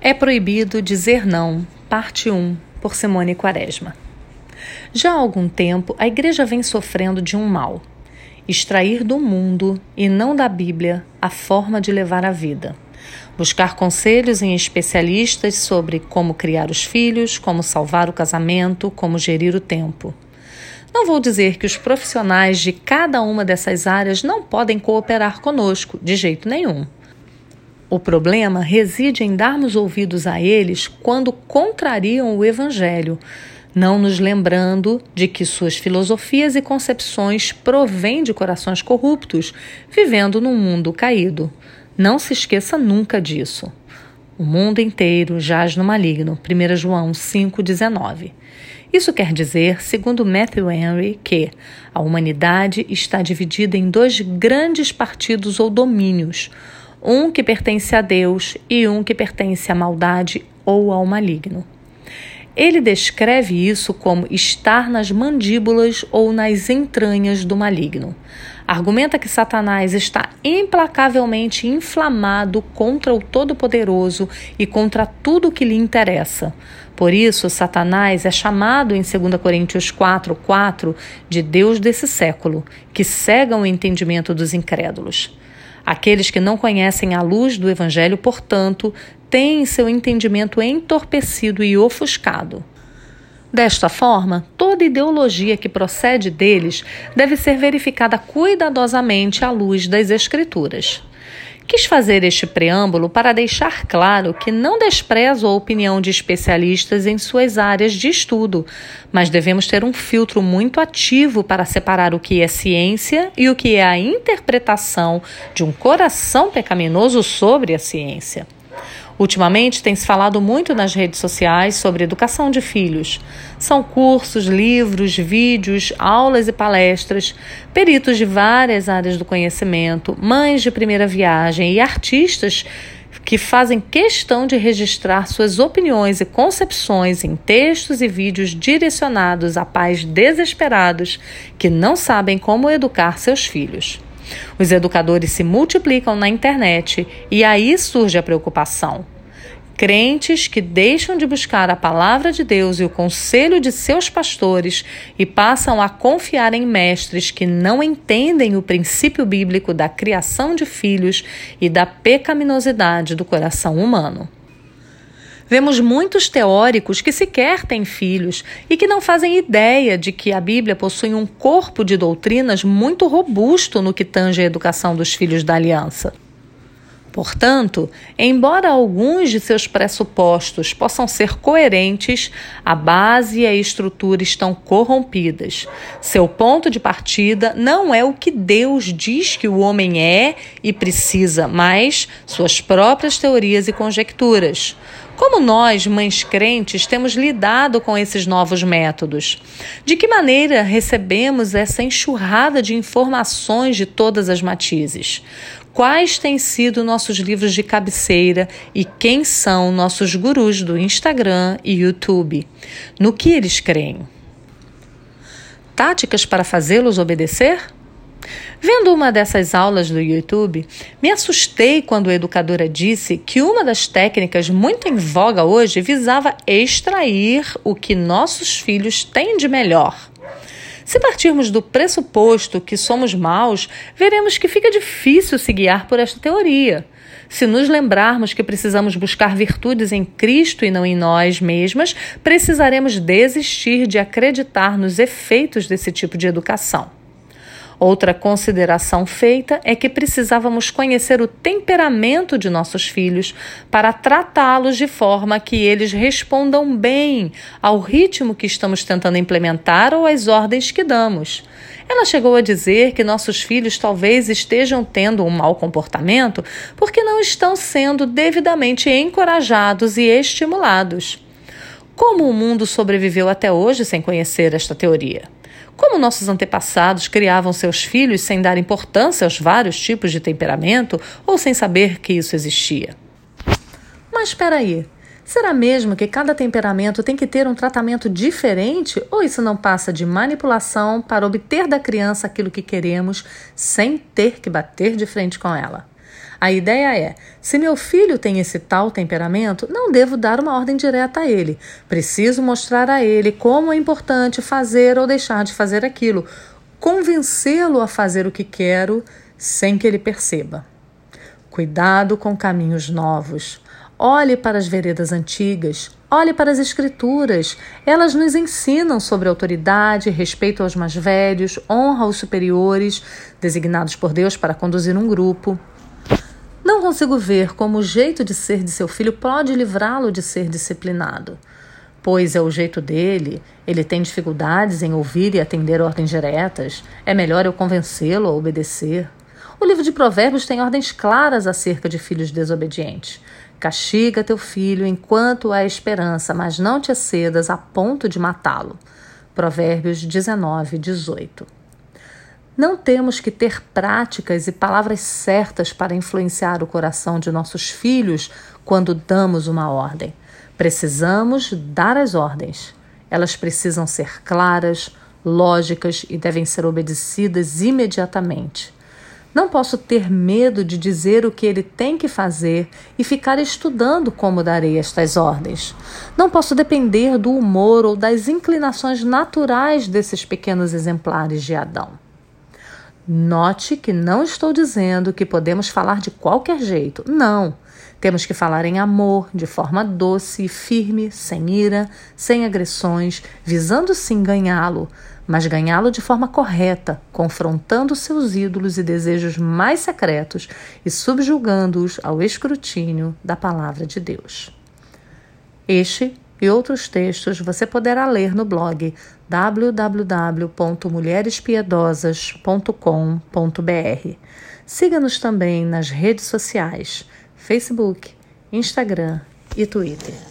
É proibido dizer não, parte 1, por Simone Quaresma. Já há algum tempo, a igreja vem sofrendo de um mal: extrair do mundo e não da Bíblia a forma de levar a vida. Buscar conselhos em especialistas sobre como criar os filhos, como salvar o casamento, como gerir o tempo. Não vou dizer que os profissionais de cada uma dessas áreas não podem cooperar conosco, de jeito nenhum. O problema reside em darmos ouvidos a eles quando contrariam o Evangelho, não nos lembrando de que suas filosofias e concepções provêm de corações corruptos, vivendo num mundo caído. Não se esqueça nunca disso. O mundo inteiro jaz no maligno. 1 João 5,19. Isso quer dizer, segundo Matthew Henry, que a humanidade está dividida em dois grandes partidos ou domínios um que pertence a Deus e um que pertence à maldade ou ao maligno. Ele descreve isso como estar nas mandíbulas ou nas entranhas do maligno. Argumenta que Satanás está implacavelmente inflamado contra o Todo-Poderoso e contra tudo o que lhe interessa. Por isso, Satanás é chamado em 2 Coríntios 4, 4 de Deus desse século, que cega o entendimento dos incrédulos. Aqueles que não conhecem a luz do Evangelho, portanto, têm seu entendimento entorpecido e ofuscado. Desta forma, toda ideologia que procede deles deve ser verificada cuidadosamente à luz das Escrituras. Quis fazer este preâmbulo para deixar claro que não desprezo a opinião de especialistas em suas áreas de estudo, mas devemos ter um filtro muito ativo para separar o que é ciência e o que é a interpretação de um coração pecaminoso sobre a ciência. Ultimamente tem se falado muito nas redes sociais sobre educação de filhos. São cursos, livros, vídeos, aulas e palestras, peritos de várias áreas do conhecimento, mães de primeira viagem e artistas que fazem questão de registrar suas opiniões e concepções em textos e vídeos direcionados a pais desesperados que não sabem como educar seus filhos. Os educadores se multiplicam na internet e aí surge a preocupação. Crentes que deixam de buscar a palavra de Deus e o conselho de seus pastores e passam a confiar em mestres que não entendem o princípio bíblico da criação de filhos e da pecaminosidade do coração humano. Vemos muitos teóricos que sequer têm filhos e que não fazem ideia de que a Bíblia possui um corpo de doutrinas muito robusto no que tange a educação dos filhos da aliança. Portanto, embora alguns de seus pressupostos possam ser coerentes, a base e a estrutura estão corrompidas. Seu ponto de partida não é o que Deus diz que o homem é e precisa, mas suas próprias teorias e conjecturas. Como nós, mães crentes, temos lidado com esses novos métodos? De que maneira recebemos essa enxurrada de informações de todas as matizes? Quais têm sido nossos livros de cabeceira e quem são nossos gurus do Instagram e YouTube. No que eles creem? Táticas para fazê-los obedecer? Vendo uma dessas aulas do YouTube, me assustei quando a educadora disse que uma das técnicas muito em voga hoje visava extrair o que nossos filhos têm de melhor. Se partirmos do pressuposto que somos maus, veremos que fica difícil se guiar por esta teoria. Se nos lembrarmos que precisamos buscar virtudes em Cristo e não em nós mesmas, precisaremos desistir de acreditar nos efeitos desse tipo de educação. Outra consideração feita é que precisávamos conhecer o temperamento de nossos filhos para tratá-los de forma que eles respondam bem ao ritmo que estamos tentando implementar ou às ordens que damos. Ela chegou a dizer que nossos filhos talvez estejam tendo um mau comportamento porque não estão sendo devidamente encorajados e estimulados. Como o mundo sobreviveu até hoje sem conhecer esta teoria? Como nossos antepassados criavam seus filhos sem dar importância aos vários tipos de temperamento ou sem saber que isso existia? Mas espera aí, será mesmo que cada temperamento tem que ter um tratamento diferente ou isso não passa de manipulação para obter da criança aquilo que queremos sem ter que bater de frente com ela? A ideia é: se meu filho tem esse tal temperamento, não devo dar uma ordem direta a ele. Preciso mostrar a ele como é importante fazer ou deixar de fazer aquilo, convencê-lo a fazer o que quero sem que ele perceba. Cuidado com caminhos novos. Olhe para as veredas antigas, olhe para as Escrituras. Elas nos ensinam sobre autoridade, respeito aos mais velhos, honra aos superiores, designados por Deus para conduzir um grupo. Consigo ver como o jeito de ser de seu filho pode livrá-lo de ser disciplinado. Pois é o jeito dele, ele tem dificuldades em ouvir e atender ordens diretas, é melhor eu convencê-lo a obedecer. O livro de Provérbios tem ordens claras acerca de filhos desobedientes. Castiga teu filho enquanto há esperança, mas não te excedas a ponto de matá-lo. Provérbios 19, 18. Não temos que ter práticas e palavras certas para influenciar o coração de nossos filhos quando damos uma ordem. Precisamos dar as ordens. Elas precisam ser claras, lógicas e devem ser obedecidas imediatamente. Não posso ter medo de dizer o que ele tem que fazer e ficar estudando como darei estas ordens. Não posso depender do humor ou das inclinações naturais desses pequenos exemplares de Adão. Note que não estou dizendo que podemos falar de qualquer jeito. Não. Temos que falar em amor, de forma doce e firme, sem ira, sem agressões, visando sim ganhá-lo, mas ganhá-lo de forma correta, confrontando seus ídolos e desejos mais secretos e subjugando-os ao escrutínio da palavra de Deus. Este e outros textos você poderá ler no blog www.mulherespiedosas.com.br. Siga-nos também nas redes sociais: Facebook, Instagram e Twitter.